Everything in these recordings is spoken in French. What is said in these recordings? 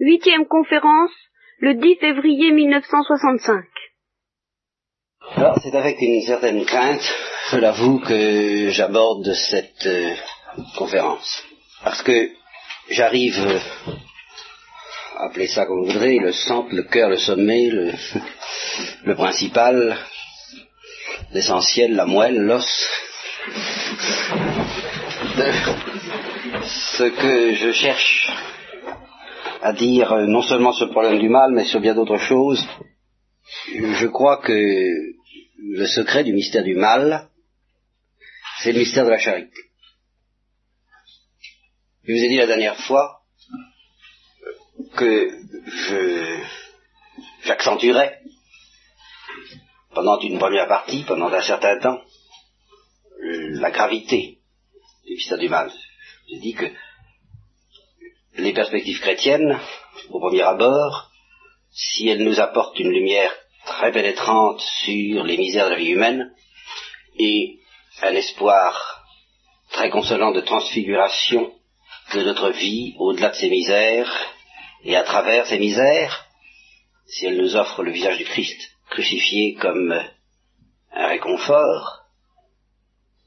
Huitième conférence, le 10 février 1965. Alors, c'est avec une certaine crainte, je l'avoue, que j'aborde cette euh, conférence. Parce que j'arrive, euh, appelez ça comme vous voudrez, le centre, le cœur, le sommet, le, le principal, l'essentiel, la moelle, l'os. Ce que je cherche à dire euh, non seulement le problème du mal, mais sur bien d'autres choses. Je crois que le secret du mystère du mal, c'est le mystère de la charité. Je vous ai dit la dernière fois que je j'accentuerai pendant une première partie, pendant un certain temps, la gravité du mystère du mal. J'ai dit que les perspectives chrétiennes, au premier abord, si elles nous apportent une lumière très pénétrante sur les misères de la vie humaine et un espoir très consolant de transfiguration de notre vie au-delà de ces misères et à travers ces misères, si elles nous offrent le visage du Christ crucifié comme un réconfort,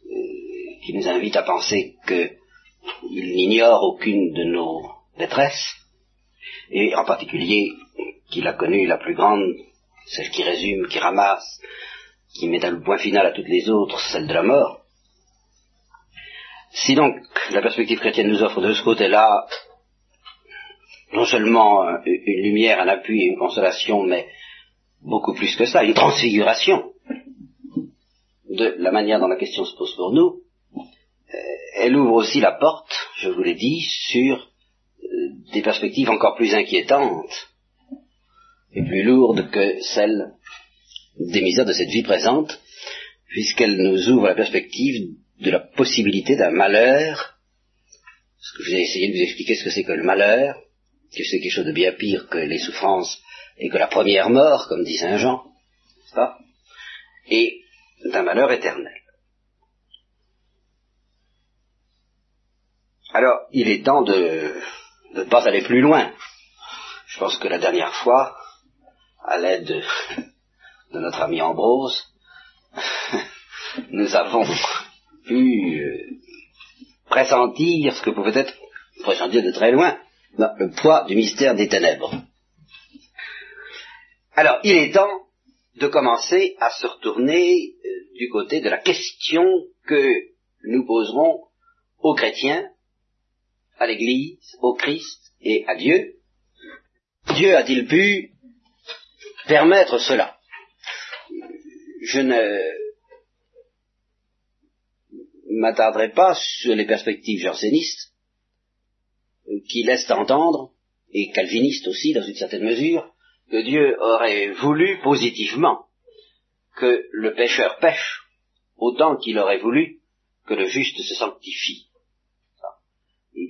euh, qui nous invite à penser qu'il n'ignore aucune de nos détresse, et en particulier qu'il a connu la plus grande, celle qui résume, qui ramasse, qui met un point final à toutes les autres, celle de la mort. Si donc la perspective chrétienne nous offre de ce côté-là non seulement une lumière, un appui et une consolation, mais beaucoup plus que ça, une transfiguration de la manière dont la question se pose pour nous, euh, elle ouvre aussi la porte, je vous l'ai dit, sur des perspectives encore plus inquiétantes et plus lourdes que celles des misères de cette vie présente, puisqu'elles nous ouvrent la perspective de la possibilité d'un malheur. Je vais essayer de vous expliquer ce que c'est que le malheur, que c'est quelque chose de bien pire que les souffrances et que la première mort, comme dit Saint Jean, pas? Et d'un malheur éternel. Alors, il est temps de ne pas aller plus loin. Je pense que la dernière fois, à l'aide de, notre ami Ambrose, nous avons pu euh, pressentir ce que pouvait être, pressentir de très loin, le poids du mystère des ténèbres. Alors, il est temps de commencer à se retourner euh, du côté de la question que nous poserons aux chrétiens à l'Église, au Christ et à Dieu, Dieu a-t-il pu permettre cela? Je ne m'attarderai pas sur les perspectives jansénistes qui laissent entendre, et calvinistes aussi dans une certaine mesure, que Dieu aurait voulu positivement que le pécheur pêche autant qu'il aurait voulu que le juste se sanctifie.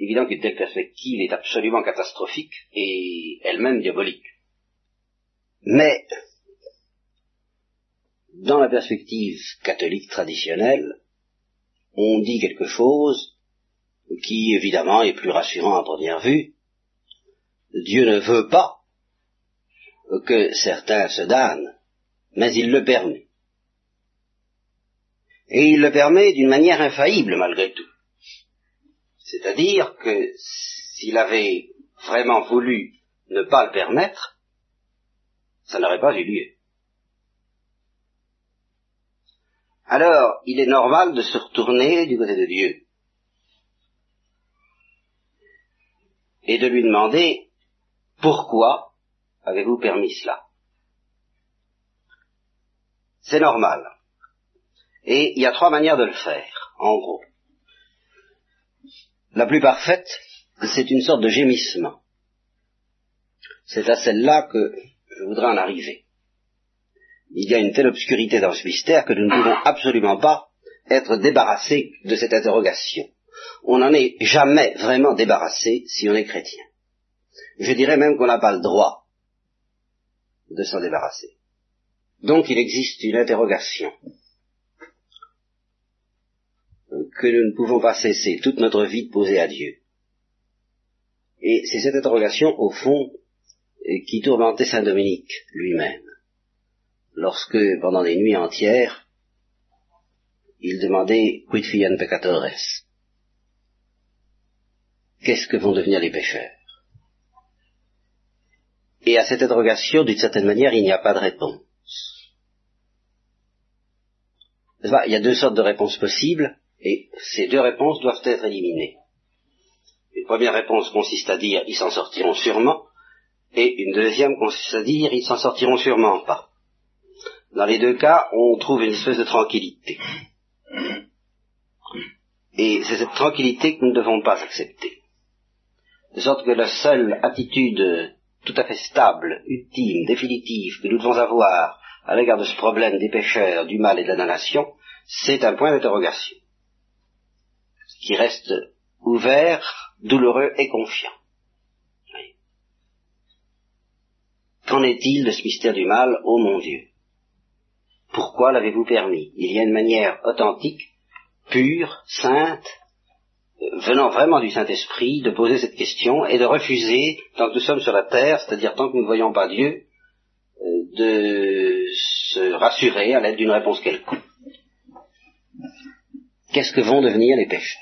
Est évident qu'une telle perspective est absolument catastrophique et elle-même diabolique. Mais, dans la perspective catholique traditionnelle, on dit quelque chose qui, évidemment, est plus rassurant à première vue. Dieu ne veut pas que certains se damnent, mais il le permet. Et il le permet d'une manière infaillible malgré tout. C'est-à-dire que s'il avait vraiment voulu ne pas le permettre, ça n'aurait pas eu lieu. Alors, il est normal de se retourner du côté de Dieu et de lui demander pourquoi avez-vous permis cela C'est normal. Et il y a trois manières de le faire, en gros la plus parfaite, c'est une sorte de gémissement. C'est à celle-là que je voudrais en arriver. Il y a une telle obscurité dans ce mystère que nous ne pouvons absolument pas être débarrassés de cette interrogation. On n'en est jamais vraiment débarrassé si on est chrétien. Je dirais même qu'on n'a pas le droit de s'en débarrasser. Donc il existe une interrogation que nous ne pouvons pas cesser toute notre vie de poser à Dieu. Et c'est cette interrogation, au fond, qui tourmentait Saint Dominique lui-même, lorsque, pendant des nuits entières, il demandait quid fiant peccatores? Qu'est-ce que vont devenir les pécheurs? Et à cette interrogation, d'une certaine manière, il n'y a pas de réponse. Il y a deux sortes de réponses possibles, et ces deux réponses doivent être éliminées. Une première réponse consiste à dire ils s'en sortiront sûrement, et une deuxième consiste à dire ils s'en sortiront sûrement pas. Dans les deux cas, on trouve une espèce de tranquillité. Et c'est cette tranquillité que nous ne devons pas accepter. De sorte que la seule attitude tout à fait stable, ultime, définitive que nous devons avoir à l'égard de ce problème des pécheurs, du mal et de la damnation, c'est un point d'interrogation qui reste ouvert, douloureux et confiant. Qu'en est-il de ce mystère du mal, ô mon Dieu? Pourquoi l'avez-vous permis? Il y a une manière authentique, pure, sainte, venant vraiment du Saint-Esprit, de poser cette question et de refuser, tant que nous sommes sur la terre, c'est-à-dire tant que nous ne voyons pas Dieu, euh, de se rassurer à l'aide d'une réponse quelconque. Qu'est-ce que vont devenir les péchés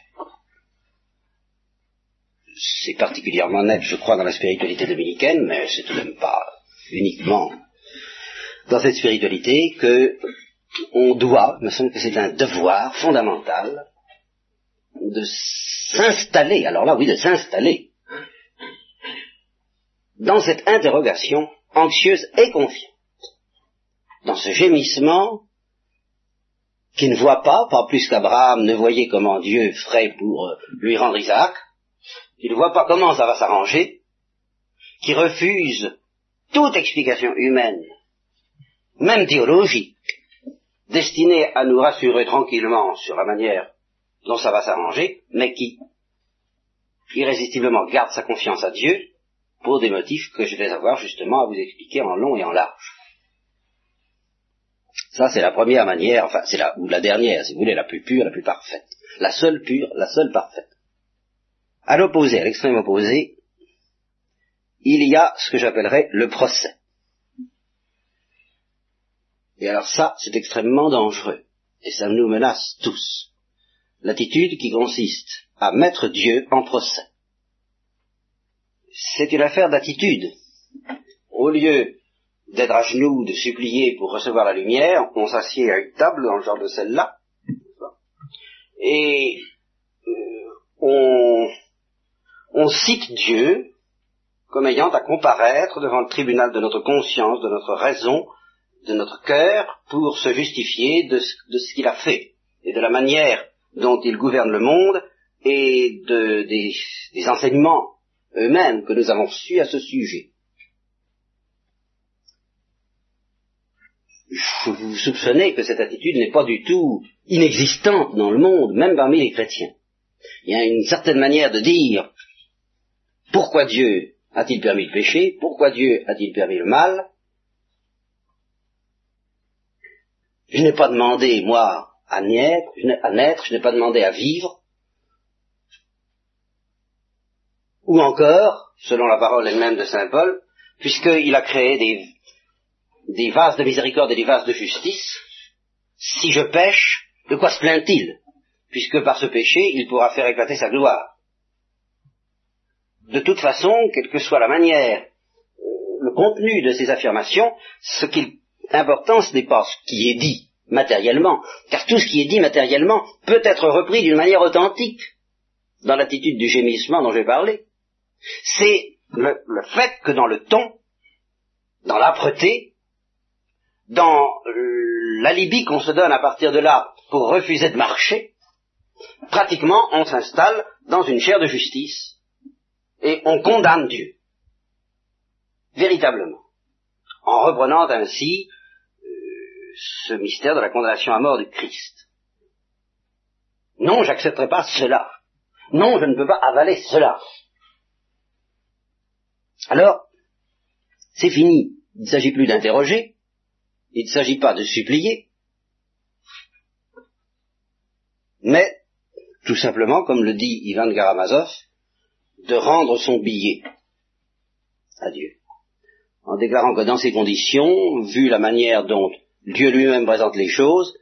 C'est particulièrement net, je crois, dans la spiritualité dominicaine, mais c'est tout de même pas uniquement dans cette spiritualité que on doit, me semble que c'est un devoir fondamental, de s'installer, alors là oui, de s'installer dans cette interrogation anxieuse et confiante, dans ce gémissement qui ne voit pas, pas plus qu'Abraham ne voyait comment Dieu ferait pour euh, lui rendre Isaac, qui ne voit pas comment ça va s'arranger, qui refuse toute explication humaine, même théologique, destinée à nous rassurer tranquillement sur la manière dont ça va s'arranger, mais qui irrésistiblement garde sa confiance à Dieu pour des motifs que je vais avoir justement à vous expliquer en long et en large. Ça, c'est la première manière, enfin, c'est la, ou la dernière, si vous voulez, la plus pure, la plus parfaite. La seule pure, la seule parfaite. À l'opposé, à l'extrême opposé, il y a ce que j'appellerais le procès. Et alors ça, c'est extrêmement dangereux. Et ça nous menace tous. L'attitude qui consiste à mettre Dieu en procès. C'est une affaire d'attitude. Au lieu d'être à genoux, de supplier pour recevoir la lumière, on s'assied à une table dans le genre de celle-là, et euh, on, on cite Dieu comme ayant à comparaître devant le tribunal de notre conscience, de notre raison, de notre cœur, pour se justifier de ce, qu'il a fait, et de la manière dont il gouverne le monde, et de, des, des enseignements eux-mêmes que nous avons reçus à ce sujet. vous soupçonnez que cette attitude n'est pas du tout inexistante dans le monde, même parmi les chrétiens. Il y a une certaine manière de dire pourquoi Dieu a-t-il permis le péché, pourquoi Dieu a-t-il permis le mal? Je n'ai pas demandé, moi, à naître, je n'ai pas demandé à vivre. Ou encore, selon la parole elle-même de Saint Paul, puisqu'il a créé des, des vases de miséricorde et des vases de justice, si je pêche, de quoi se plaint-il? Puisque par ce péché, il pourra faire éclater sa gloire. De toute façon, quelle que soit la manière, euh, le contenu de ces affirmations, ce qui est important, ce n'est pas ce qui est dit matériellement, car tout ce qui est dit matériellement peut être repris d'une manière authentique dans l'attitude du gémissement dont j'ai parlé. C'est le, le, fait que dans le ton, dans l'âpreté, dans l'alibi qu'on se donne à partir de là pour refuser de marcher, pratiquement on s'installe dans une chaire de justice et on condamne Dieu. Véritablement. En reprenant ainsi euh, ce mystère de la condamnation à mort du Christ. Non, j'accepterai pas cela. Non, je ne peux pas avaler cela. Alors, c'est fini. Il ne s'agit plus d'interroger, il ne s'agit pas de supplier, mais tout simplement, comme le dit Ivan Garamazov, de rendre son billet à Dieu, en déclarant que dans ces conditions, vu la manière dont Dieu lui-même présente les choses,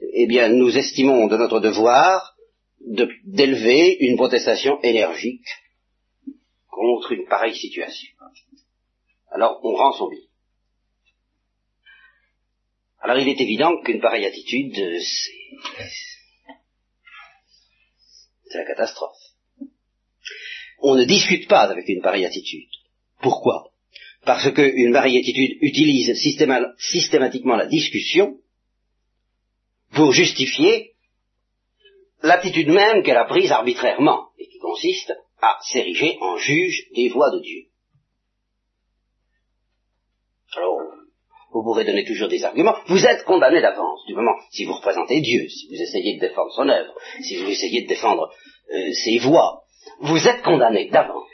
eh bien, nous estimons de notre devoir d'élever une protestation énergique contre une pareille situation. Alors, on rend son billet. Alors, il est évident qu'une pareille attitude, c'est c'est la catastrophe. On ne discute pas avec une pareille attitude. Pourquoi? Parce qu'une pareille attitude utilise systématiquement la discussion pour justifier l'attitude même qu'elle a prise arbitrairement, et qui consiste à s'ériger en juge des voies de Dieu. Alors, vous pourrez donner toujours des arguments. Vous êtes condamné d'avance, du moment, si vous représentez Dieu, si vous essayez de défendre son œuvre, si vous essayez de défendre euh, ses voies, vous êtes condamné d'avance.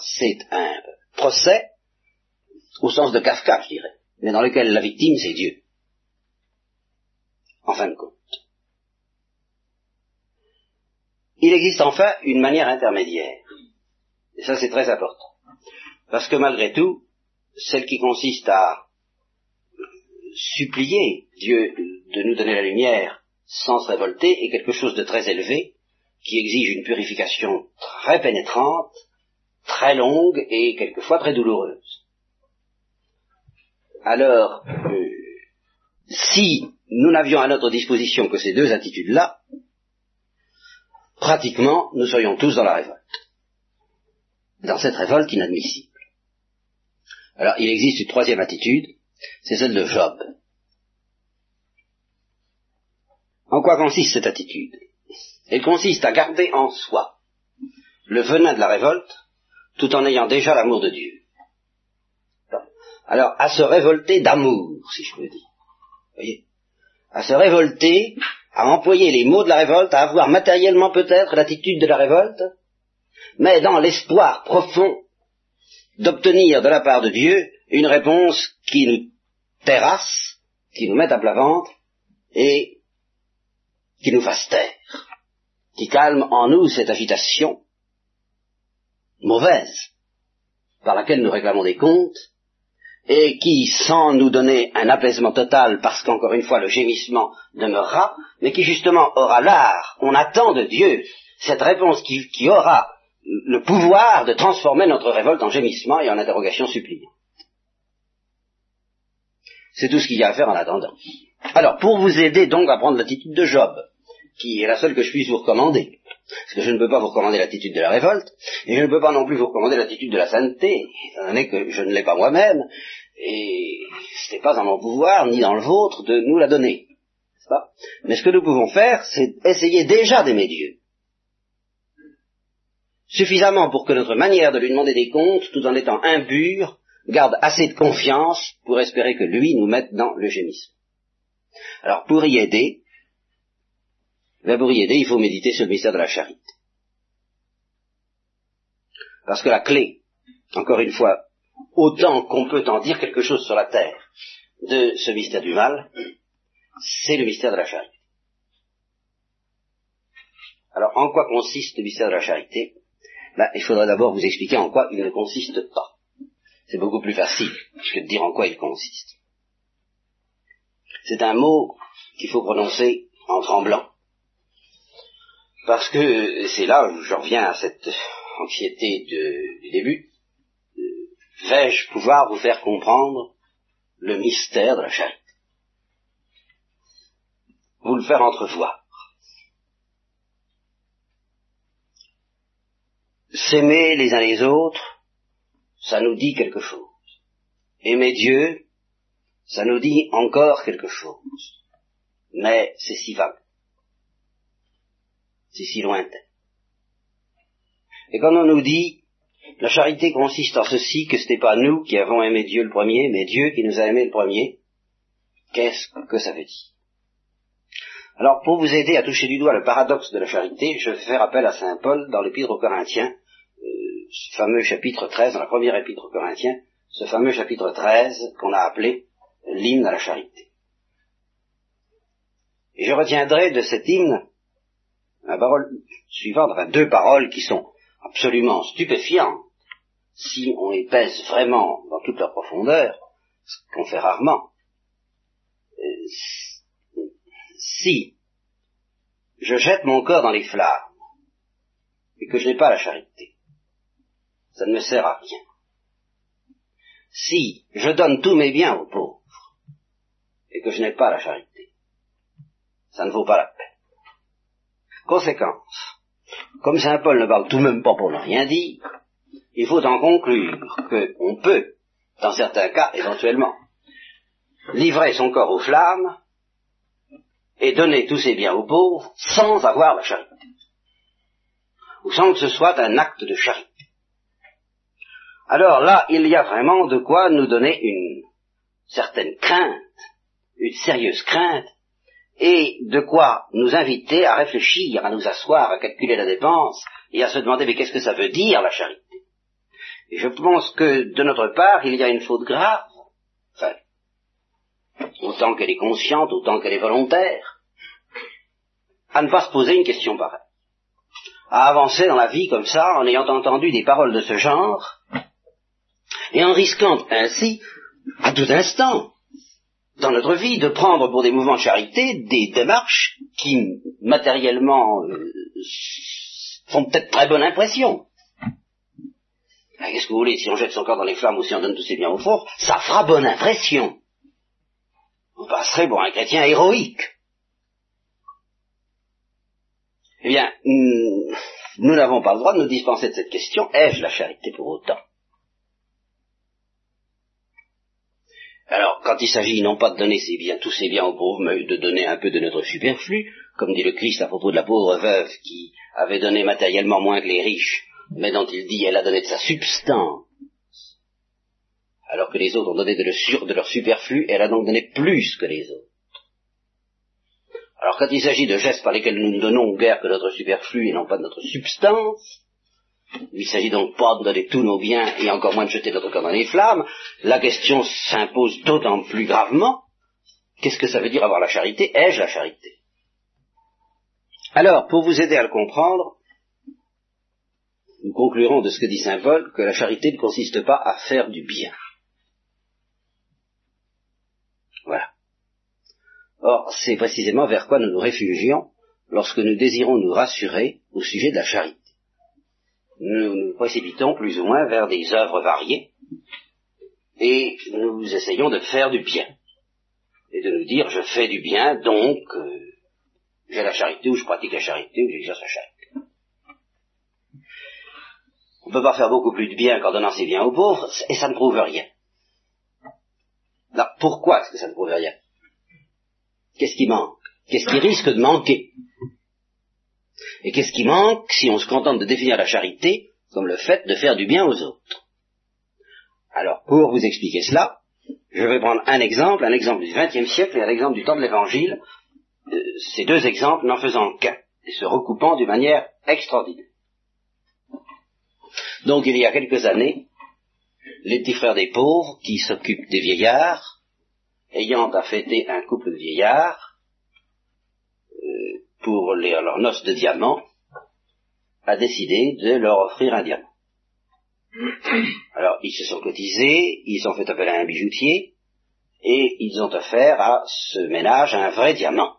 C'est un procès au sens de Kafka, je dirais, mais dans lequel la victime, c'est Dieu. En fin de compte. Il existe enfin une manière intermédiaire. Et ça, c'est très important. Parce que malgré tout, celle qui consiste à supplier Dieu de nous donner la lumière sans se révolter est quelque chose de très élevé, qui exige une purification très pénétrante, très longue et quelquefois très douloureuse. Alors, euh, si nous n'avions à notre disposition que ces deux attitudes-là, pratiquement nous serions tous dans la révolte. Dans cette révolte inadmissible. Alors, il existe une troisième attitude, c'est celle de Job. En quoi consiste cette attitude? Elle consiste à garder en soi le venin de la révolte, tout en ayant déjà l'amour de Dieu. Alors, à se révolter d'amour, si je peux dire. Voyez? À se révolter, à employer les mots de la révolte, à avoir matériellement peut-être l'attitude de la révolte, mais dans l'espoir profond d'obtenir de la part de Dieu une réponse qui nous terrasse, qui nous mette à plat ventre et qui nous fasse taire, qui calme en nous cette agitation mauvaise par laquelle nous réclamons des comptes et qui, sans nous donner un apaisement total, parce qu'encore une fois le gémissement demeurera, mais qui justement aura l'art, on attend de Dieu cette réponse qui, aura le pouvoir de transformer notre révolte en gémissement et en interrogation suppliante. C'est tout ce qu'il y a à faire en attendant. Alors, pour vous aider donc à prendre l'attitude de Job, qui est la seule que je puisse vous recommander, parce que je ne peux pas vous recommander l'attitude de la révolte, et je ne peux pas non plus vous recommander l'attitude de la sainteté, étant donné que je ne l'ai pas moi-même, et ce n'est pas dans mon pouvoir, ni dans le vôtre, de nous la donner. Pas? Mais ce que nous pouvons faire, c'est essayer déjà d'aimer Dieu suffisamment pour que notre manière de lui demander des comptes, tout en étant impure, garde assez de confiance pour espérer que lui nous mette dans le gémissement. Alors pour y aider, pour y aider, il faut méditer sur le mystère de la charité. Parce que la clé, encore une fois, autant qu'on peut en dire quelque chose sur la terre de ce mystère du mal, c'est le mystère de la charité. Alors, en quoi consiste le mystère de la charité? Il faudrait d'abord vous expliquer en quoi il ne consiste pas. C'est beaucoup plus facile que de dire en quoi il consiste. C'est un mot qu'il faut prononcer en tremblant. Parce que c'est là où je reviens à cette anxiété du début. Vais-je pouvoir vous faire comprendre le mystère de la charité Vous le faire entrevoir. s'aimer les uns les autres, ça nous dit quelque chose. Aimer Dieu, ça nous dit encore quelque chose. Mais c'est si vague. Si lointain. Et quand on nous dit, la charité consiste en ceci, que ce n'est pas nous qui avons aimé Dieu le premier, mais Dieu qui nous a aimé le premier, qu'est-ce que ça veut dire? Alors, pour vous aider à toucher du doigt le paradoxe de la charité, je vais faire appel à Saint Paul dans l'Épître aux Corinthiens, euh, ce fameux chapitre 13, dans la première Épître aux Corinthiens, ce fameux chapitre 13 qu'on a appelé l'hymne à la charité. Et je retiendrai de cet hymne la parole suivante, enfin deux paroles qui sont absolument stupéfiantes si on les pèse vraiment dans toute leur profondeur, ce qu'on fait rarement. Euh, si je jette mon corps dans les flammes et que je n'ai pas la charité, ça ne me sert à rien. Si je donne tous mes biens aux pauvres et que je n'ai pas la charité, ça ne vaut pas la peine. Conséquence, comme Saint Paul ne parle tout de même pas pour ne rien dire, il faut en conclure qu'on peut, dans certains cas éventuellement, livrer son corps aux flammes et donner tous ses biens aux pauvres sans avoir la charité, ou sans que ce soit un acte de charité. Alors là, il y a vraiment de quoi nous donner une certaine crainte, une sérieuse crainte, et de quoi nous inviter à réfléchir, à nous asseoir, à calculer la dépense, et à se demander mais qu'est-ce que ça veut dire la charité? Et je pense que de notre part, il y a une faute grave, enfin, autant qu'elle est consciente, autant qu'elle est volontaire, à ne pas se poser une question pareille, à avancer dans la vie comme ça, en ayant entendu des paroles de ce genre, et en risquant ainsi, à tout instant, dans notre vie, de prendre pour des mouvements de charité des démarches qui, matériellement, euh, font peut-être très bonne impression. Qu'est-ce que vous voulez, si on jette son corps dans les flammes ou si on donne tous ses biens au four, ça fera bonne impression. Vous passerez pour un chrétien héroïque. Eh bien, nous n'avons pas le droit de nous dispenser de cette question, ai-je la charité pour autant? Alors, quand il s'agit non pas de donner ses biens, tous ses biens aux pauvres, mais de donner un peu de notre superflu, comme dit le Christ à propos de la pauvre veuve qui avait donné matériellement moins que les riches, mais dont il dit elle a donné de sa substance, alors que les autres ont donné de, de leur superflu, elle a donc donné plus que les autres. Alors quand il s'agit de gestes par lesquels nous ne donnons guère que notre superflu et non pas de notre substance, il s'agit donc pas de donner tous nos biens et encore moins de jeter notre corps dans les flammes. La question s'impose d'autant plus gravement. Qu'est-ce que ça veut dire avoir la charité? Ai-je la charité? Alors, pour vous aider à le comprendre, nous conclurons de ce que dit Saint Paul que la charité ne consiste pas à faire du bien. Voilà. Or, c'est précisément vers quoi nous nous réfugions lorsque nous désirons nous rassurer au sujet de la charité nous nous précipitons plus ou moins vers des œuvres variées et nous essayons de faire du bien et de nous dire je fais du bien donc euh, j'ai la charité ou je pratique la charité ou j'exerce la charité. On ne peut pas faire beaucoup plus de bien qu'en donnant ses biens aux pauvres et ça ne prouve rien. Alors pourquoi est-ce que ça ne prouve rien? Qu'est-ce qui manque? Qu'est-ce qui risque de manquer? Et qu'est-ce qui manque si on se contente de définir la charité comme le fait de faire du bien aux autres? Alors, pour vous expliquer cela, je vais prendre un exemple, un exemple du XXe siècle et un exemple du temps de l'Évangile, euh, ces deux exemples n'en faisant qu'un, et se recoupant d'une manière extraordinaire. Donc il y a quelques années, les petits frères des pauvres qui s'occupent des vieillards, ayant à fêter un couple de vieillards, pour leur noce de diamants, a décidé de leur offrir un diamant. Alors, ils se sont cotisés, ils ont fait appel à un bijoutier, et ils ont offert à ce ménage un vrai diamant.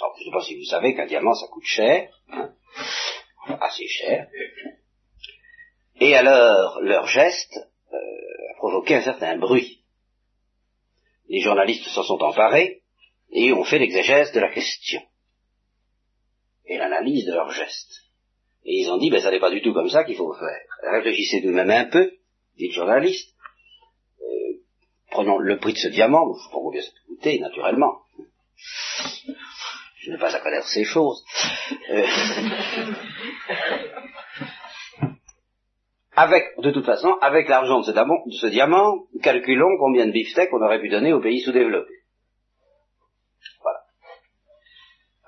Alors, je ne sais pas si vous savez qu'un diamant, ça coûte cher, hein, assez cher. Et alors, leur geste euh, a provoqué un certain bruit. Les journalistes s'en sont emparés, et ont fait l'exégèse de la question et l'analyse de leurs gestes. Et ils ont dit, ben ça n'est pas du tout comme ça qu'il faut faire. Réfléchissez vous même un peu, dit le journaliste. Euh, prenons le prix de ce diamant, pas combien ça coûter, naturellement. Je n'ai pas à connaître ces choses. Euh, avec, de toute façon, avec l'argent de, de ce diamant, calculons combien de beefsteaks on aurait pu donner aux pays sous-développés.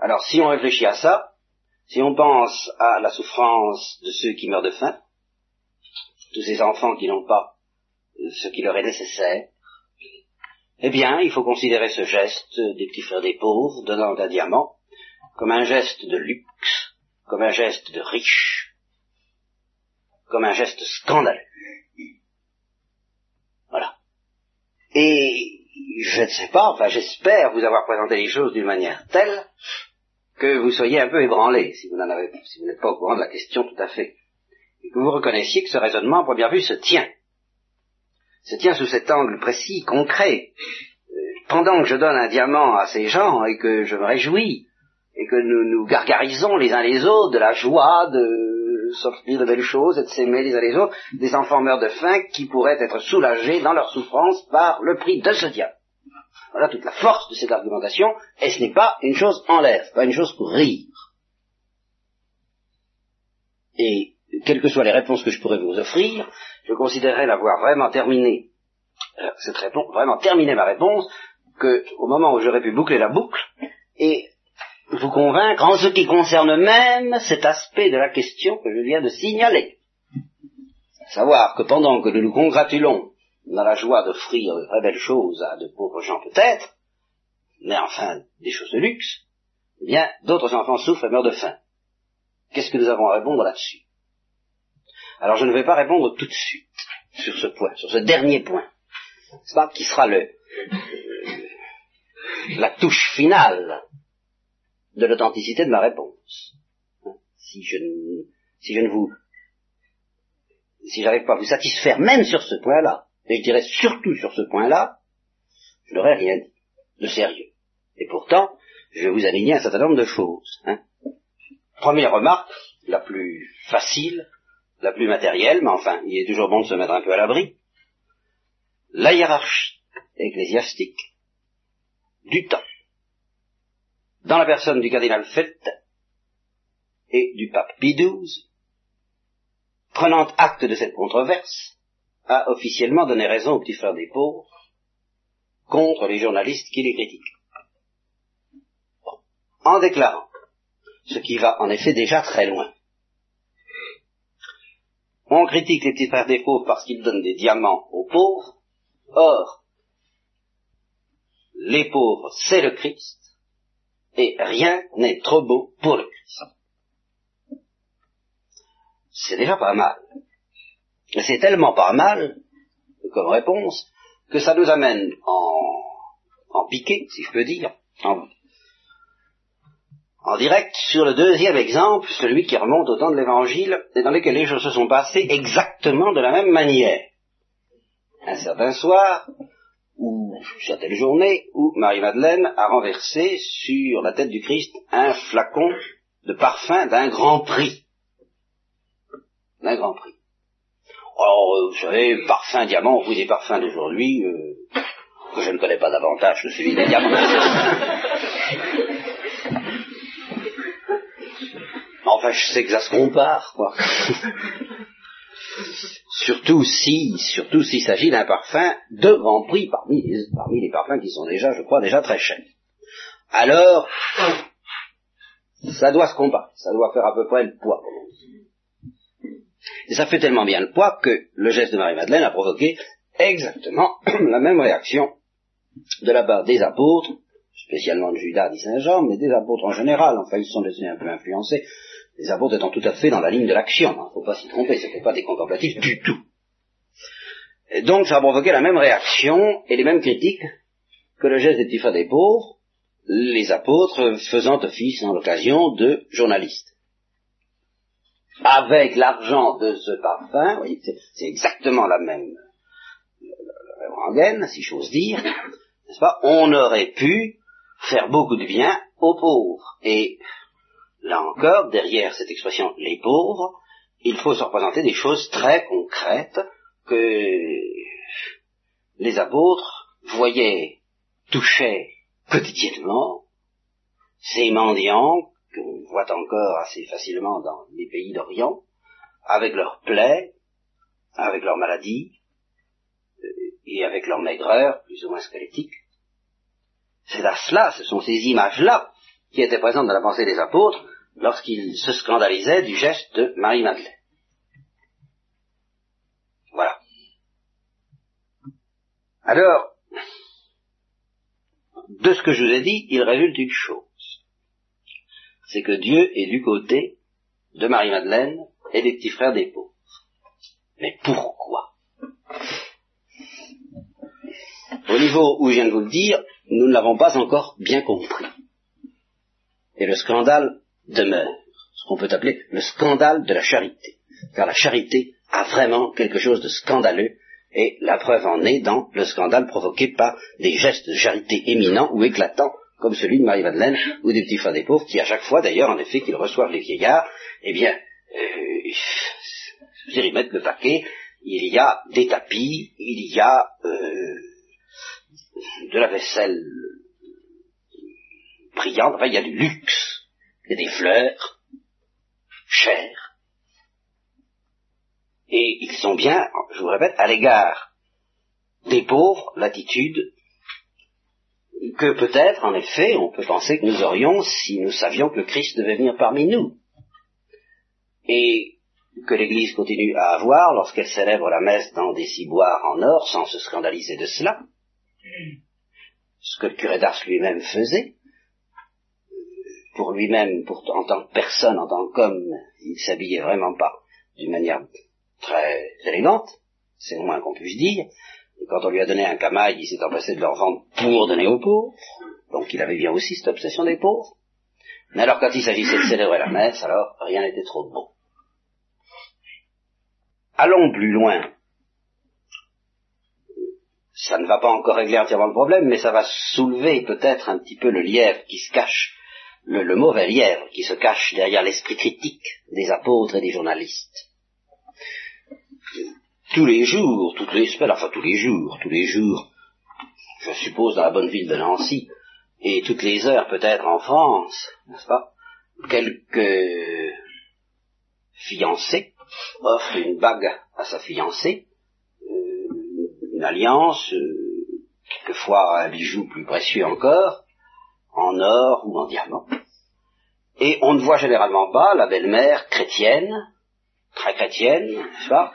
Alors si on réfléchit à ça, si on pense à la souffrance de ceux qui meurent de faim, tous ces enfants qui n'ont pas ce qui leur est nécessaire, eh bien, il faut considérer ce geste des petits frères des pauvres, donnant un diamant, comme un geste de luxe, comme un geste de riche, comme un geste scandaleux. Voilà. Et je ne sais pas, enfin j'espère vous avoir présenté les choses d'une manière telle que vous soyez un peu ébranlé, si vous avez, si n'êtes pas au courant de la question tout à fait, et que vous reconnaissiez que ce raisonnement, à première vue, se tient, se tient sous cet angle précis, concret. Euh, pendant que je donne un diamant à ces gens et que je me réjouis et que nous nous gargarisons les uns les autres de la joie de s'offrir de belles choses et de s'aimer les uns les autres, des enfants meurent de faim qui pourraient être soulagés dans leur souffrance par le prix de ce diable. Voilà toute la force de cette argumentation, et ce n'est pas une chose en l'air, pas une chose pour rire. Et quelles que soient les réponses que je pourrais vous offrir, je considérerais l'avoir vraiment terminé, euh, cette réponse, vraiment terminé ma réponse, que au moment où j'aurais pu boucler la boucle, et vous convaincre en ce qui concerne même cet aspect de la question que je viens de signaler. Savoir que pendant que nous nous congratulons dans la joie d'offrir de très belles choses à de pauvres gens peut-être, mais enfin des choses de luxe, eh bien d'autres enfants souffrent et meurent de faim. Qu'est-ce que nous avons à répondre là-dessus? Alors je ne vais pas répondre tout de suite sur ce point, sur ce dernier point, c'est pas qui sera le la touche finale de l'authenticité de ma réponse. Si je ne, si je ne vous, si j'arrive pas à vous satisfaire même sur ce point-là, et je dirais surtout sur ce point-là, je n'aurais rien dit de sérieux. Et pourtant, je vais vous aligner un certain nombre de choses. Hein. Première remarque, la plus facile, la plus matérielle, mais enfin, il est toujours bon de se mettre un peu à l'abri. La hiérarchie ecclésiastique du temps dans la personne du cardinal Fett et du pape Pie XII, prenant acte de cette controverse, a officiellement donné raison au petit frère des pauvres contre les journalistes qui les critiquent. En déclarant, ce qui va en effet déjà très loin. On critique les petits frères des pauvres parce qu'ils donnent des diamants aux pauvres. Or, les pauvres, c'est le Christ et rien n'est trop beau pour le Christ. C'est déjà pas mal. C'est tellement pas mal, comme réponse, que ça nous amène en, piqué, si je peux dire, en, en direct sur le deuxième exemple, celui qui remonte au temps de l'Évangile, et dans lequel les choses se sont passées exactement de la même manière. Un certain soir, ou certaines journées où Marie-Madeleine a renversé sur la tête du Christ un flacon de parfum d'un grand prix. D'un grand prix. Alors, euh, vous savez, parfum diamant, vous des parfums d'aujourd'hui, euh, que je ne connais pas davantage que celui des diamants. enfin, je sais que ça se compare, quoi. surtout si, surtout s'il s'agit d'un parfum de grand prix parmi les, parmi les parfums qui sont déjà, je crois, déjà très chers. Alors, ça doit se comparer, ça doit faire à peu près le poids. Et ça fait tellement bien le poids que le geste de Marie-Madeleine a provoqué exactement la même réaction de la part des apôtres, spécialement de Judas dit Saint Jean, mais des apôtres en général, enfin ils sont laissés un peu influencés, les apôtres étant tout à fait dans la ligne de l'action, il hein, ne faut pas s'y tromper, ce n'était pas des contemplatifs du tout. Donc ça a provoqué la même réaction et les mêmes critiques que le geste des petits des pauvres, les apôtres faisant office en l'occasion de journalistes. Avec l'argent de ce parfum, c'est exactement la même, la même rengaine, si j'ose dire, n'est-ce pas, on aurait pu faire beaucoup de bien aux pauvres. Et là encore, derrière cette expression les pauvres, il faut se représenter des choses très concrètes que les apôtres voyaient, touchaient quotidiennement, ces mendiants qu'on voit encore assez facilement dans les pays d'Orient, avec leurs plaies, avec leurs maladies, euh, et avec leur maigreur, plus ou moins squelettique. C'est à cela, ce sont ces images-là qui étaient présentes dans la pensée des apôtres lorsqu'ils se scandalisaient du geste de Marie-Madeleine. Voilà. Alors, de ce que je vous ai dit, il résulte une chose. C'est que Dieu est du côté de Marie-Madeleine et des petits frères des pauvres. Mais pourquoi? Au niveau où je viens de vous le dire, nous ne l'avons pas encore bien compris. Et le scandale demeure, ce qu'on peut appeler le scandale de la charité. Car la charité a vraiment quelque chose de scandaleux, et la preuve en est dans le scandale provoqué par des gestes de charité éminents ou éclatants, comme celui de Marie-Madeleine ou des petits frères des pauvres, qui à chaque fois d'ailleurs, en effet, qu'ils reçoivent les vieillards, eh bien, euh, mettent le paquet, il y a des tapis, il y a euh, de la vaisselle brillante, enfin, il y a du luxe, il y a des fleurs chères. Et ils sont bien, je vous répète, à l'égard des pauvres, l'attitude que peut-être, en effet, on peut penser que nous aurions si nous savions que Christ devait venir parmi nous. Et que l'Église continue à avoir lorsqu'elle célèbre la messe dans des ciboires en or, sans se scandaliser de cela, ce que le curé d'Ars lui-même faisait, pour lui-même, en tant que personne, en tant qu'homme, il s'habillait vraiment pas d'une manière très élégante, c'est le moins qu'on puisse dire, quand on lui a donné un camail, il s'est empressé de leur vendre pour donner aux pauvres, donc il avait bien aussi cette obsession des pauvres. Mais alors quand il s'agissait de célébrer la messe, alors rien n'était trop beau. Allons plus loin. Ça ne va pas encore régler entièrement le problème, mais ça va soulever peut-être un petit peu le lièvre qui se cache, le, mauvais lièvre qui se cache derrière l'esprit critique des apôtres et des journalistes. Tous les jours, toutes les semaines, enfin tous les jours, tous les jours, je suppose dans la bonne ville de Nancy, et toutes les heures peut-être en France, n'est-ce pas, quelques fiancés offre une bague à sa fiancée, euh, une alliance, euh, quelquefois un bijou plus précieux encore, en or ou en diamant. Et on ne voit généralement pas la belle-mère chrétienne, très chrétienne, n'est-ce pas,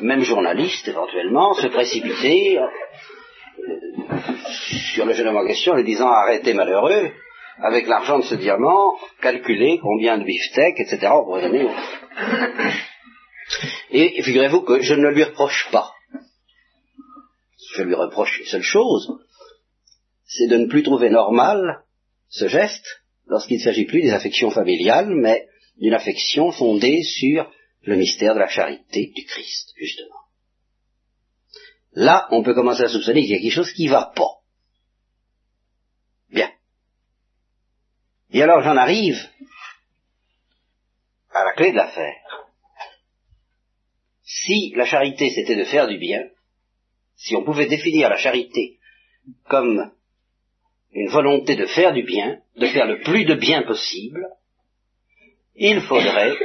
même journaliste éventuellement, se précipiter euh, sur le jeune homme en question, lui disant arrêtez malheureux, avec l'argent de ce diamant, calculer combien de beefsteak, etc. On pourrait donner. Et figurez-vous que je ne lui reproche pas. Je lui reproche une seule chose, c'est de ne plus trouver normal ce geste lorsqu'il ne s'agit plus des affections familiales, mais d'une affection fondée sur le mystère de la charité du Christ, justement. Là, on peut commencer à soupçonner qu'il y a quelque chose qui ne va pas. Bien. Et alors j'en arrive à la clé de l'affaire. Si la charité c'était de faire du bien, si on pouvait définir la charité comme une volonté de faire du bien, de faire le plus de bien possible, il faudrait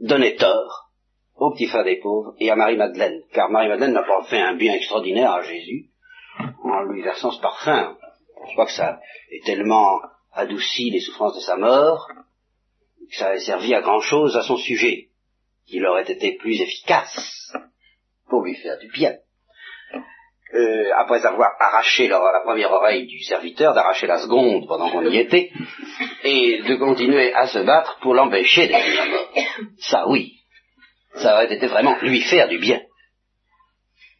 donner tort au petit frère des pauvres et à Marie-Madeleine, car Marie-Madeleine n'a pas fait un bien extraordinaire à Jésus en lui versant ce parfum. Je crois que ça est tellement adouci les souffrances de sa mort, que ça avait servi à grand chose à son sujet, qu'il aurait été plus efficace pour lui faire du bien. Euh, après avoir arraché la, première oreille du serviteur, d'arracher la seconde pendant qu'on y était, et de continuer à se battre pour l'empêcher d'être la mort. Ça oui, ça aurait été vraiment lui faire du bien.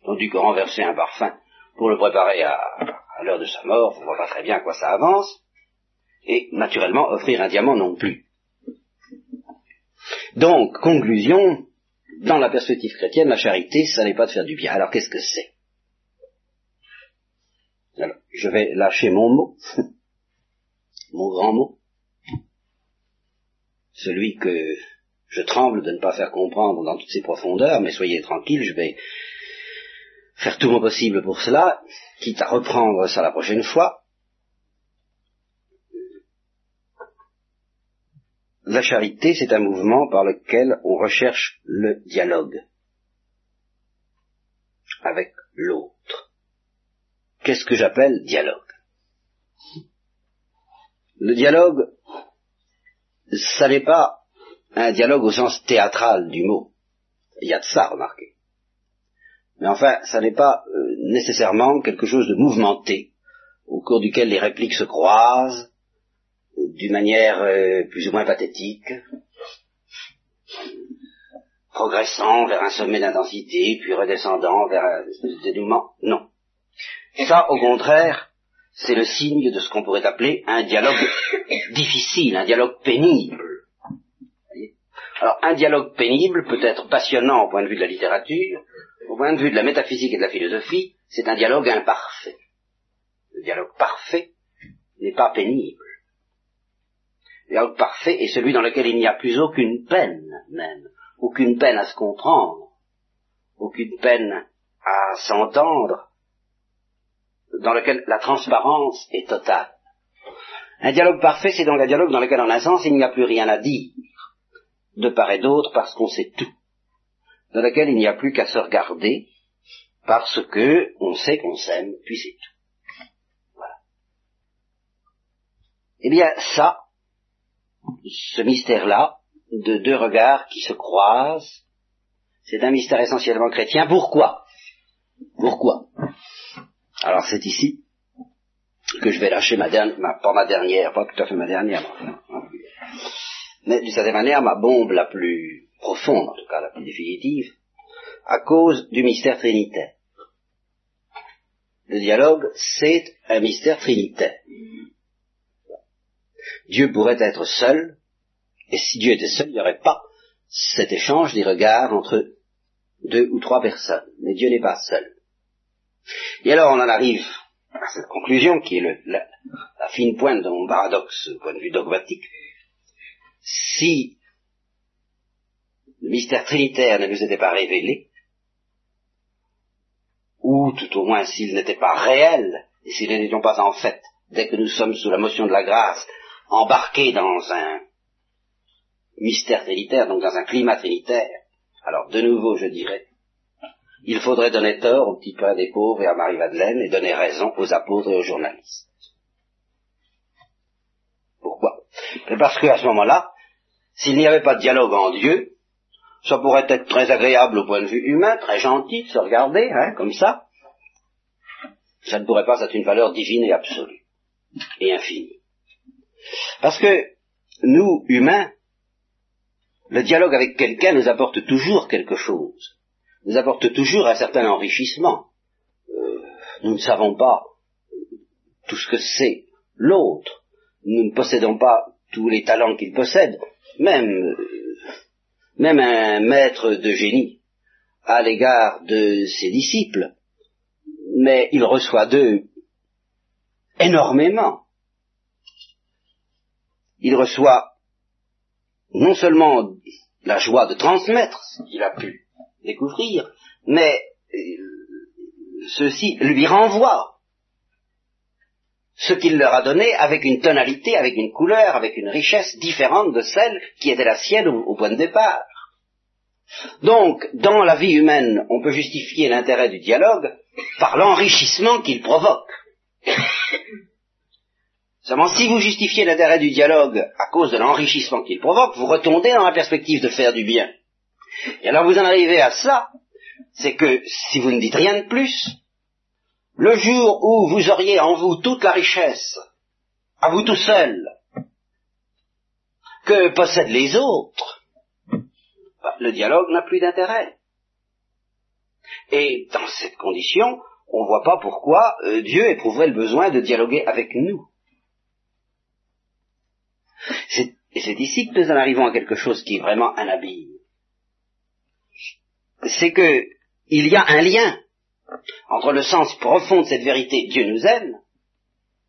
Tandis que renverser un parfum pour le préparer à, à l'heure de sa mort, on voit pas très bien à quoi ça avance et naturellement offrir un diamant non plus. Donc, conclusion, dans la perspective chrétienne, la charité, ça n'est pas de faire du bien. Alors qu'est-ce que c'est? Je vais lâcher mon mot, mon grand mot, celui que je tremble de ne pas faire comprendre dans toutes ses profondeurs, mais soyez tranquille, je vais faire tout mon possible pour cela, quitte à reprendre ça la prochaine fois. La charité, c'est un mouvement par lequel on recherche le dialogue avec l'autre. Qu'est-ce que j'appelle dialogue? Le dialogue, ça n'est pas un dialogue au sens théâtral du mot. Il y a de ça, remarquez. Mais enfin, ça n'est pas euh, nécessairement quelque chose de mouvementé, au cours duquel les répliques se croisent, d'une manière euh, plus ou moins pathétique, progressant vers un sommet d'intensité, puis redescendant vers un dénouement. Non. Ça, au contraire, c'est le signe de ce qu'on pourrait appeler un dialogue difficile, un dialogue pénible. Alors, un dialogue pénible peut être passionnant au point de vue de la littérature, au point de vue de la métaphysique et de la philosophie, c'est un dialogue imparfait. Le dialogue parfait n'est pas pénible. Le dialogue parfait est celui dans lequel il n'y a plus aucune peine, même, aucune peine à se comprendre, aucune peine à s'entendre, dans lequel la transparence est totale. Un dialogue parfait, c'est donc un dialogue dans lequel, en un sens, il n'y a plus rien à dire, de part et d'autre, parce qu'on sait tout, dans lequel il n'y a plus qu'à se regarder, parce que on sait qu'on s'aime, puis c'est tout. Voilà. Eh bien, ça, ce mystère-là, de deux regards qui se croisent, c'est un mystère essentiellement chrétien. Pourquoi? Pourquoi? Alors c'est ici que je vais lâcher ma dernière, pas ma dernière, pas tout à fait ma dernière, mais d'une certaine manière ma bombe la plus profonde, en tout cas la plus définitive, à cause du mystère trinitaire. Le dialogue, c'est un mystère trinitaire. Dieu pourrait être seul, et si Dieu était seul, il n'y aurait pas cet échange des regards entre deux ou trois personnes. Mais Dieu n'est pas seul. Et alors on en arrive à cette conclusion qui est la, fine pointe de mon paradoxe au point de vue dogmatique. Si le mystère trinitaire ne nous était pas révélé, ou tout au moins s'il n'était pas réel, et s'ils n'étions pas en fait, dès que nous sommes sous la motion de la grâce, embarqués dans un mystère trinitaire, donc dans un climat trinitaire, alors de nouveau je dirais, il faudrait donner tort au petit pain des pauvres et à Marie-Madeleine et donner raison aux apôtres et aux journalistes. Pourquoi? Parce qu'à ce moment-là, s'il n'y avait pas de dialogue en Dieu, ça pourrait être très agréable au point de vue humain, très gentil de se regarder, hein, comme ça. Ça ne pourrait pas être une valeur divine et absolue, et infinie. Parce que nous, humains, le dialogue avec quelqu'un nous apporte toujours quelque chose, nous apporte toujours un certain enrichissement. Euh, nous ne savons pas tout ce que c'est l'autre, nous ne possédons pas tous les talents qu'il possède, même euh, même un maître de génie à l'égard de ses disciples, mais il reçoit d'eux énormément. Il reçoit non seulement la joie de transmettre ce qu'il a pu découvrir, mais euh, ceci lui renvoie ce qu'il leur a donné avec une tonalité, avec une couleur, avec une richesse différente de celle qui était la sienne au point de départ. Donc, dans la vie humaine, on peut justifier l'intérêt du dialogue par l'enrichissement qu'il provoque. Seulement, si vous justifiez l'intérêt du dialogue à cause de l'enrichissement qu'il provoque, vous retombez dans la perspective de faire du bien. Et alors vous en arrivez à ça, c'est que si vous ne dites rien de plus, le jour où vous auriez en vous toute la richesse, à vous tout seul, que possèdent les autres, le dialogue n'a plus d'intérêt. Et dans cette condition, on ne voit pas pourquoi euh, Dieu éprouverait le besoin de dialoguer avec nous. Et c'est ici que nous en arrivons à quelque chose qui est vraiment un abîme. C'est que il y a un lien entre le sens profond de cette vérité Dieu nous aime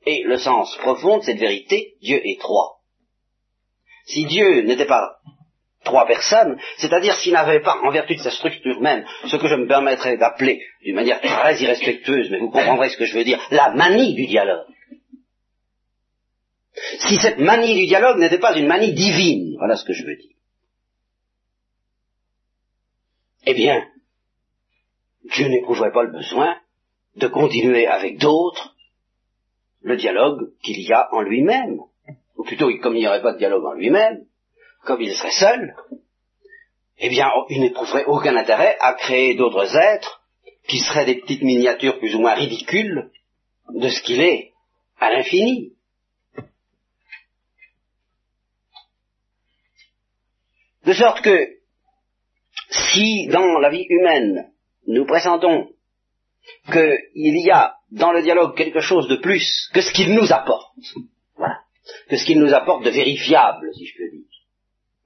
et le sens profond de cette vérité Dieu est trois. Si Dieu n'était pas trois personnes, c'est-à-dire s'il n'avait pas, en vertu de sa structure même, ce que je me permettrais d'appeler, d'une manière très irrespectueuse, mais vous comprendrez ce que je veux dire, la manie du dialogue. Si cette manie du dialogue n'était pas une manie divine, voilà ce que je veux dire eh bien, Dieu n'éprouverait pas le besoin de continuer avec d'autres le dialogue qu'il y a en lui-même. Ou plutôt, comme il n'y aurait pas de dialogue en lui-même, comme il serait seul, eh bien, il n'éprouverait aucun intérêt à créer d'autres êtres qui seraient des petites miniatures plus ou moins ridicules de ce qu'il est à l'infini. De sorte que si dans la vie humaine, nous pressentons qu'il y a dans le dialogue quelque chose de plus que ce qu'il nous apporte, voilà, que ce qu'il nous apporte de vérifiable, si je peux dire.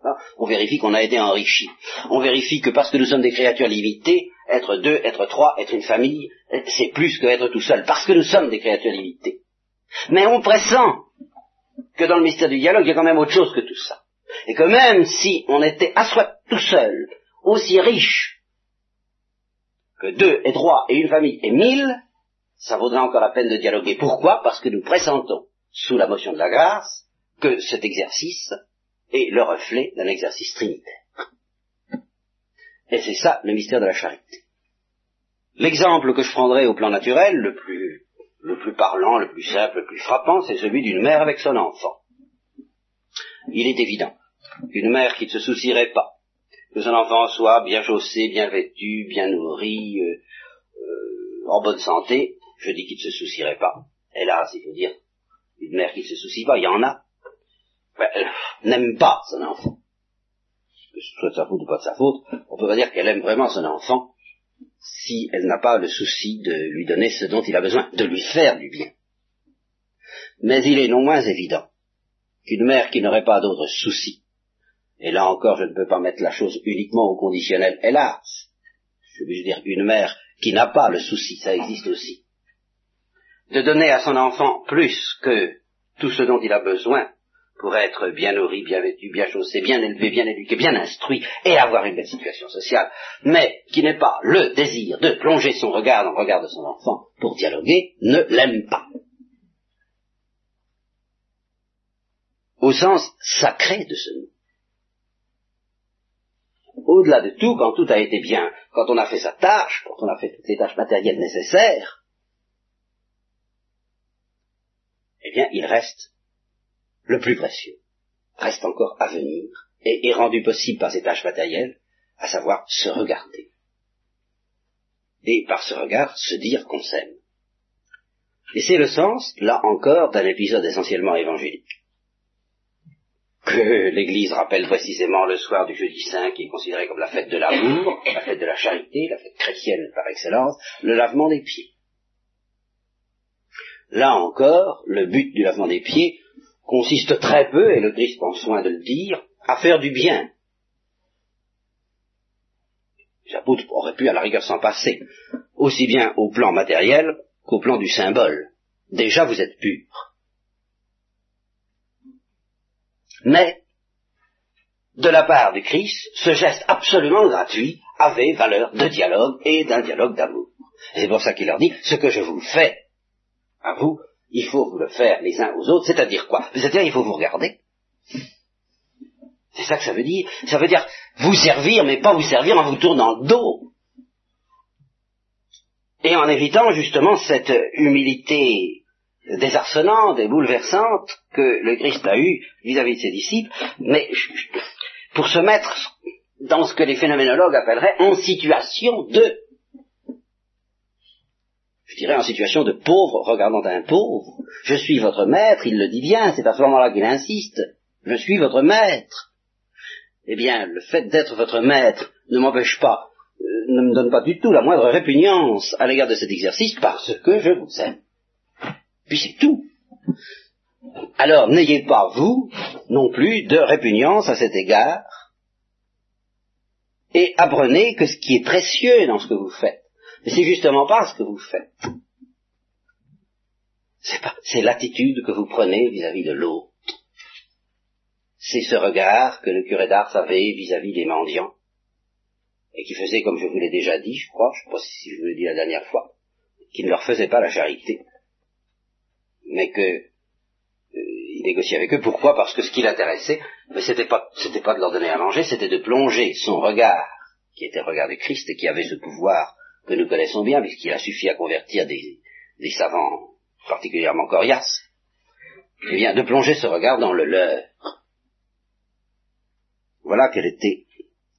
Hein, on vérifie qu'on a été enrichi. On vérifie que parce que nous sommes des créatures limitées, être deux, être trois, être une famille, c'est plus que être tout seul, parce que nous sommes des créatures limitées. Mais on pressent que dans le mystère du dialogue, il y a quand même autre chose que tout ça. Et que même si on était à soi tout seul, aussi riche que deux et trois et une famille et mille, ça vaudrait encore la peine de dialoguer. Pourquoi? Parce que nous pressentons, sous la motion de la grâce, que cet exercice est le reflet d'un exercice trinitaire. Et c'est ça le mystère de la charité. L'exemple que je prendrai au plan naturel, le plus, le plus parlant, le plus simple, le plus frappant, c'est celui d'une mère avec son enfant. Il est évident qu'une mère qui ne se soucierait pas que son enfant soit bien chaussé, bien vêtu, bien nourri, euh, euh, en bonne santé, je dis qu'il ne se soucierait pas. Hélas, il faut dire, une mère qui ne se soucie pas, il y en a. Ben, elle n'aime pas son enfant. Que ce soit de sa faute ou pas de sa faute, on peut pas dire qu'elle aime vraiment son enfant si elle n'a pas le souci de lui donner ce dont il a besoin, de lui faire du bien. Mais il est non moins évident qu'une mère qui n'aurait pas d'autres soucis et là encore, je ne peux pas mettre la chose uniquement au conditionnel, hélas. Je veux dire, une mère qui n'a pas le souci, ça existe aussi, de donner à son enfant plus que tout ce dont il a besoin pour être bien nourri, bien vêtu, bien chaussé, bien élevé, bien éduqué, bien instruit et avoir une belle situation sociale, mais qui n'est pas le désir de plonger son regard dans le regard de son enfant pour dialoguer, ne l'aime pas. Au sens sacré de ce mot au-delà de tout, quand tout a été bien, quand on a fait sa tâche, quand on a fait toutes les tâches matérielles nécessaires, eh bien, il reste le plus précieux, reste encore à venir, et est rendu possible par ces tâches matérielles, à savoir se regarder. Et par ce regard, se dire qu'on s'aime. Et c'est le sens, là encore, d'un épisode essentiellement évangélique que l'Église rappelle précisément le soir du jeudi saint, qui est considéré comme la fête de l'amour, la fête de la charité, la fête chrétienne par excellence, le lavement des pieds. Là encore, le but du lavement des pieds consiste très peu, et le Christ prend soin de le dire, à faire du bien. Les apôtres auraient pu à la rigueur s'en passer, aussi bien au plan matériel qu'au plan du symbole. Déjà vous êtes purs. Mais, de la part du Christ, ce geste absolument gratuit avait valeur de dialogue et d'un dialogue d'amour. c'est pour ça qu'il leur dit, ce que je vous fais à vous, il faut vous le faire les uns aux autres, c'est-à-dire quoi? C'est-à-dire il faut vous regarder. C'est ça que ça veut dire. Ça veut dire vous servir, mais pas vous servir en vous tournant le dos. Et en évitant justement cette humilité désarçonnante et bouleversante que le Christ a eue vis-à-vis de ses disciples, mais pour se mettre dans ce que les phénoménologues appelleraient en situation de, je dirais en situation de pauvre regardant un pauvre. Je suis votre maître, il le dit bien, c'est à ce moment-là qu'il insiste. Je suis votre maître. Eh bien, le fait d'être votre maître ne m'empêche pas, euh, ne me donne pas du tout la moindre répugnance à l'égard de cet exercice parce que je vous aime. Puis c'est tout. Alors n'ayez pas, vous, non plus, de répugnance à cet égard, et apprenez que ce qui est précieux dans ce que vous faites, c'est justement pas ce que vous faites. C'est l'attitude que vous prenez vis-à-vis de l'autre. C'est ce regard que le curé d'Ars avait vis-à-vis des mendiants, et qui faisait, comme je vous l'ai déjà dit, je crois, je ne sais pas si je vous l'ai dit la dernière fois, qui ne leur faisait pas la charité mais que euh, négociait avec eux. Pourquoi? Parce que ce qui l'intéressait, mais c'était pas, c'était pas de leur donner à manger, c'était de plonger son regard, qui était le regard de Christ et qui avait ce pouvoir que nous connaissons bien, puisqu'il a suffi à convertir des, des savants particulièrement coriaces, eh bien, de plonger ce regard dans le leur. Voilà quel était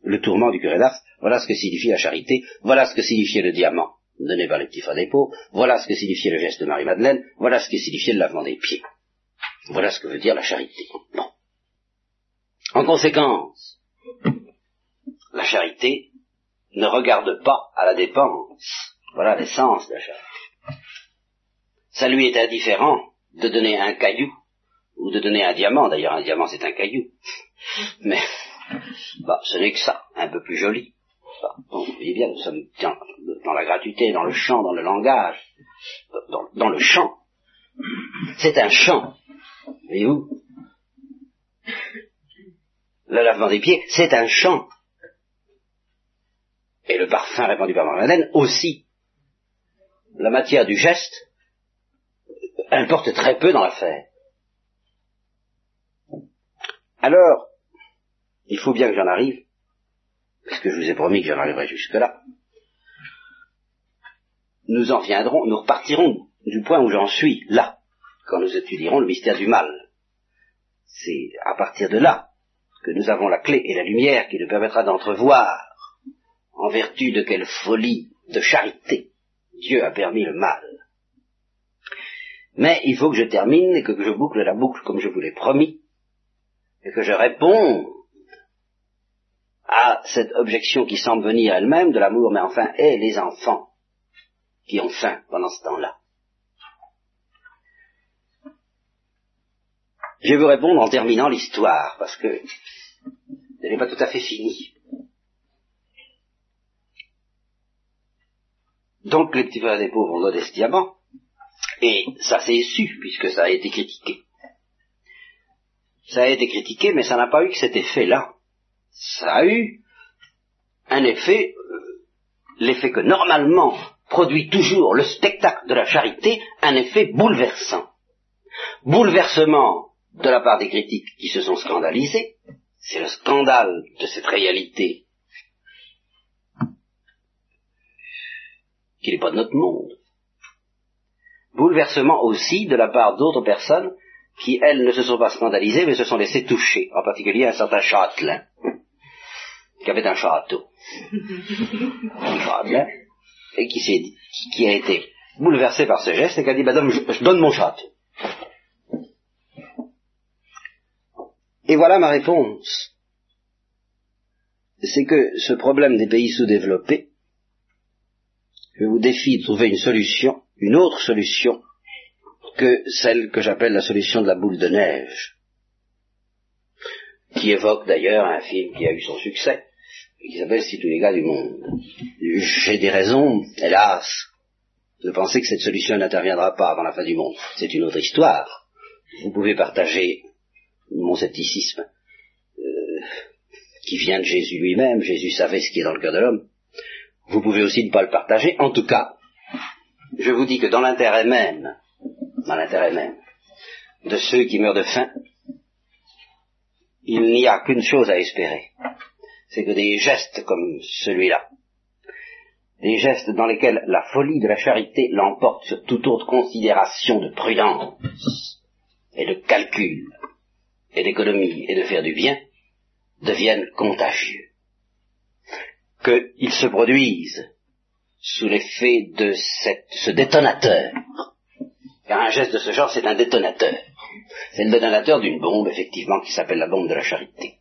le tourment du curé d'Ars, voilà ce que signifie la charité, voilà ce que signifiait le diamant donné par les petits peaux, voilà ce que signifiait le geste de Marie-Madeleine, voilà ce que signifiait le lavement des pieds. Voilà ce que veut dire la charité. Bon. En conséquence, La charité ne regarde pas à la dépense. Voilà l'essence de la charité. Ça lui est indifférent de donner un caillou ou de donner un diamant. D'ailleurs, un diamant, c'est un caillou. Mais bah, ce n'est que ça, un peu plus joli. Vous voyez bien, nous sommes dans la gratuité, dans le chant, dans le langage, dans, le chant. C'est un chant. Voyez-vous? Le lavement des pieds, c'est un chant. Et le parfum répandu par Madeleine aussi. La matière du geste importe très peu dans l'affaire. Alors, il faut bien que j'en arrive, parce que je vous ai promis que j'en arriverai jusque-là. Nous en viendrons, nous repartirons du point où j'en suis, là, quand nous étudierons le mystère du mal. C'est à partir de là que nous avons la clé et la lumière qui nous permettra d'entrevoir en vertu de quelle folie de charité Dieu a permis le mal. Mais il faut que je termine et que je boucle la boucle comme je vous l'ai promis, et que je réponde à cette objection qui semble venir elle-même de l'amour, mais enfin, et les enfants qui ont faim pendant ce temps-là. Je vais vous répondre en terminant l'histoire, parce que elle n'est pas tout à fait finie. Donc les petits frères des pauvres ont donné ce diamant, et ça s'est su, puisque ça a été critiqué. Ça a été critiqué, mais ça n'a pas eu que cet effet-là. Ça a eu un effet, euh, l'effet que normalement produit toujours le spectacle de la charité, un effet bouleversant. Bouleversement de la part des critiques qui se sont scandalisés, c'est le scandale de cette réalité qui n'est pas de notre monde. Bouleversement aussi de la part d'autres personnes qui, elles, ne se sont pas scandalisées, mais se sont laissées toucher, en particulier un certain châtelain, qui avait un château. un et qui, s'est, qui a été bouleversé par ce geste et qui a dit, madame, je donne mon château. Et voilà ma réponse. C'est que ce problème des pays sous-développés, je vous défie de trouver une solution, une autre solution, que celle que j'appelle la solution de la boule de neige, qui évoque d'ailleurs un film qui a eu son succès, qui s'appelle Si tous les gars du monde. J'ai des raisons, hélas, de penser que cette solution n'interviendra pas avant la fin du monde. C'est une autre histoire. Vous pouvez partager mon scepticisme, euh, qui vient de Jésus lui-même, Jésus savait ce qui est dans le cœur de l'homme, vous pouvez aussi ne pas le partager. En tout cas, je vous dis que dans l'intérêt même, dans l'intérêt même de ceux qui meurent de faim, il n'y a qu'une chose à espérer. C'est que des gestes comme celui-là, des gestes dans lesquels la folie de la charité l'emporte sur toute autre considération de prudence et de calcul, et d'économie et de faire du bien deviennent contagieux. Qu'ils se produisent sous l'effet de ce détonateur. Car un geste de ce genre, c'est un détonateur. C'est le détonateur d'une bombe, effectivement, qui s'appelle la bombe de la charité.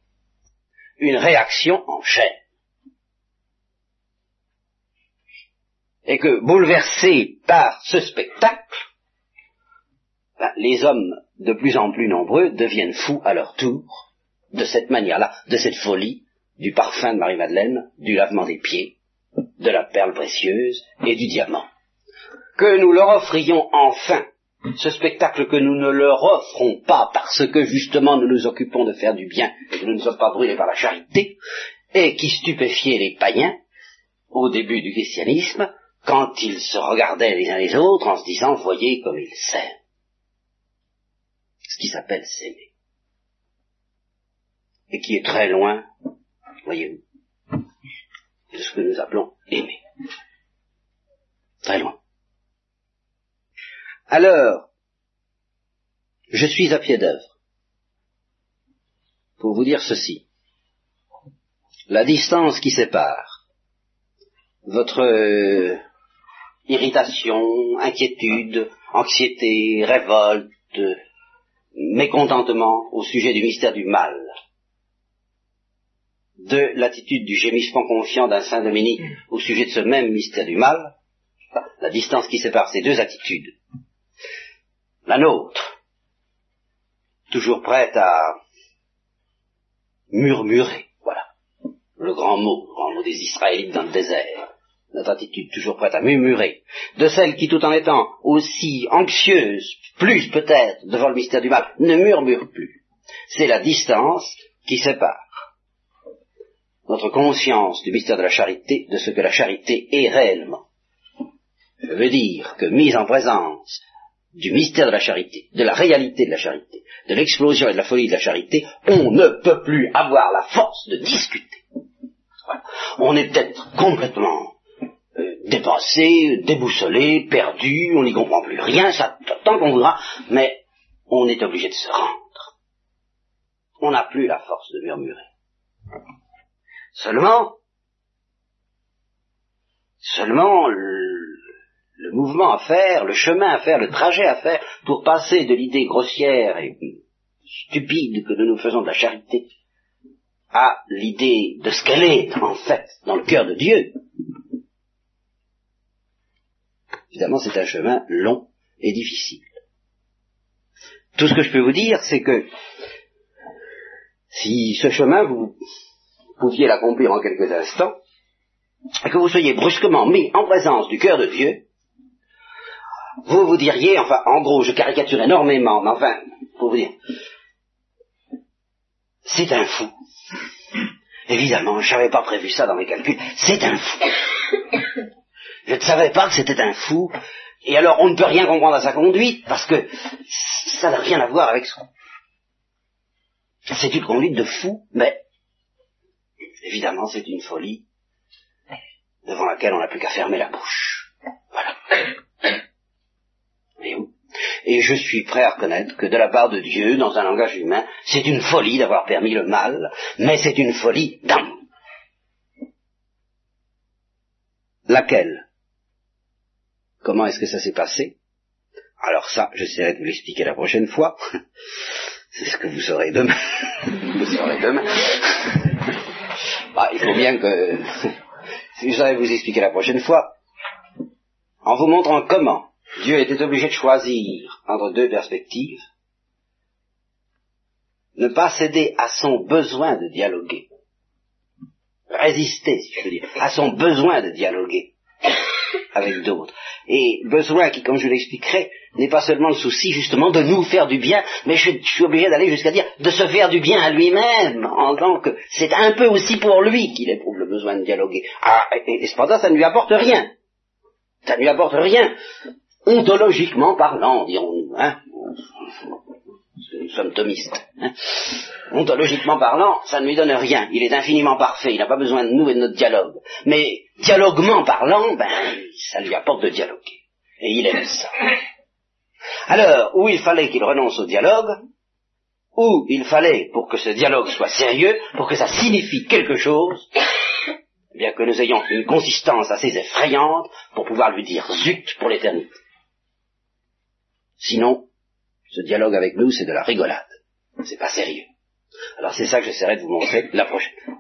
Une réaction en chaîne. Et que, bouleversés par ce spectacle, ben, les hommes de plus en plus nombreux deviennent fous à leur tour de cette manière-là, de cette folie, du parfum de Marie-Madeleine, du lavement des pieds, de la perle précieuse et du diamant. Que nous leur offrions enfin ce spectacle que nous ne leur offrons pas parce que justement nous nous occupons de faire du bien et que nous ne sommes pas brûlés par la charité, et qui stupéfiait les païens au début du christianisme quand ils se regardaient les uns les autres en se disant voyez comme ils s'aiment ce qui s'appelle s'aimer. Et qui est très loin, voyez-vous, de ce que nous appelons aimer. Très loin. Alors, je suis à pied d'œuvre pour vous dire ceci. La distance qui sépare votre euh, irritation, inquiétude, anxiété, révolte, mécontentement au sujet du mystère du mal de l'attitude du gémissement confiant d'un Saint Dominique au sujet de ce même mystère du mal, la distance qui sépare ces deux attitudes. La nôtre, toujours prête à murmurer, voilà, le grand mot, le grand mot des Israélites dans le désert, notre attitude toujours prête à murmurer, de celle qui, tout en étant aussi anxieuse, plus peut-être devant le mystère du mal, ne murmure plus. C'est la distance qui sépare notre conscience du mystère de la charité de ce que la charité est réellement. Je veux dire que mise en présence du mystère de la charité, de la réalité de la charité, de l'explosion et de la folie de la charité, on ne peut plus avoir la force de discuter. On est peut-être complètement euh, dépassé, déboussolé, perdu, on n'y comprend plus rien, ça tant qu'on voudra, mais on est obligé de se rendre. On n'a plus la force de murmurer. Seulement, seulement le, mouvement à faire, le chemin à faire, le trajet à faire pour passer de l'idée grossière et stupide que nous nous faisons de la charité à l'idée de ce qu'elle est en fait dans le cœur de Dieu. Évidemment, c'est un chemin long et difficile. Tout ce que je peux vous dire, c'est que si ce chemin vous pouviez l'accomplir en quelques instants, et que vous soyez brusquement mis en présence du cœur de Dieu, vous vous diriez, enfin, en gros, je caricature énormément, mais enfin, pour vous dire, c'est un fou. Évidemment, je n'avais pas prévu ça dans mes calculs, c'est un fou. Je ne savais pas que c'était un fou, et alors on ne peut rien comprendre à sa conduite, parce que ça n'a rien à voir avec ça. C'est une conduite de fou, mais Évidemment, c'est une folie devant laquelle on n'a plus qu'à fermer la bouche. Voilà. Et, je suis prêt à reconnaître que de la part de Dieu, dans un langage humain, c'est une folie d'avoir permis le mal, mais c'est une folie d'amour. Laquelle? Comment est-ce que ça s'est passé? Alors ça, j'essaierai de vous l'expliquer la prochaine fois. c'est ce que vous saurez demain. vous saurez demain. Bah, il faut bien que je saurais vous expliquer la prochaine fois, en vous montrant comment Dieu était obligé de choisir entre deux perspectives, ne pas céder à son besoin de dialoguer, résister, si je veux dire, à son besoin de dialoguer avec d'autres, et besoin qui, comme je l'expliquerai, n'est pas seulement le souci justement de nous faire du bien, mais je, suis obligé d'aller jusqu'à dire de se faire du bien à lui-même, en tant que c'est un peu aussi pour lui qu'il éprouve le besoin de dialoguer. Ah, et, cependant, ça ne lui apporte rien. Ça ne lui apporte rien. Ontologiquement parlant, dirons-nous. Hein nous sommes thomistes. Hein Ontologiquement parlant, ça ne lui donne rien. Il est infiniment parfait. Il n'a pas besoin de nous et de notre dialogue. Mais dialoguement parlant, ben, ça lui apporte de dialoguer. Et il aime ça. Alors, où il fallait qu'il renonce au dialogue, où il fallait, pour que ce dialogue soit sérieux, pour que ça signifie quelque chose, eh bien que nous ayons une consistance assez effrayante pour pouvoir lui dire zut pour l'éternité. Sinon, ce dialogue avec nous, c'est de la rigolade. C'est pas sérieux. Alors c'est ça que j'essaierai de vous montrer la prochaine fois.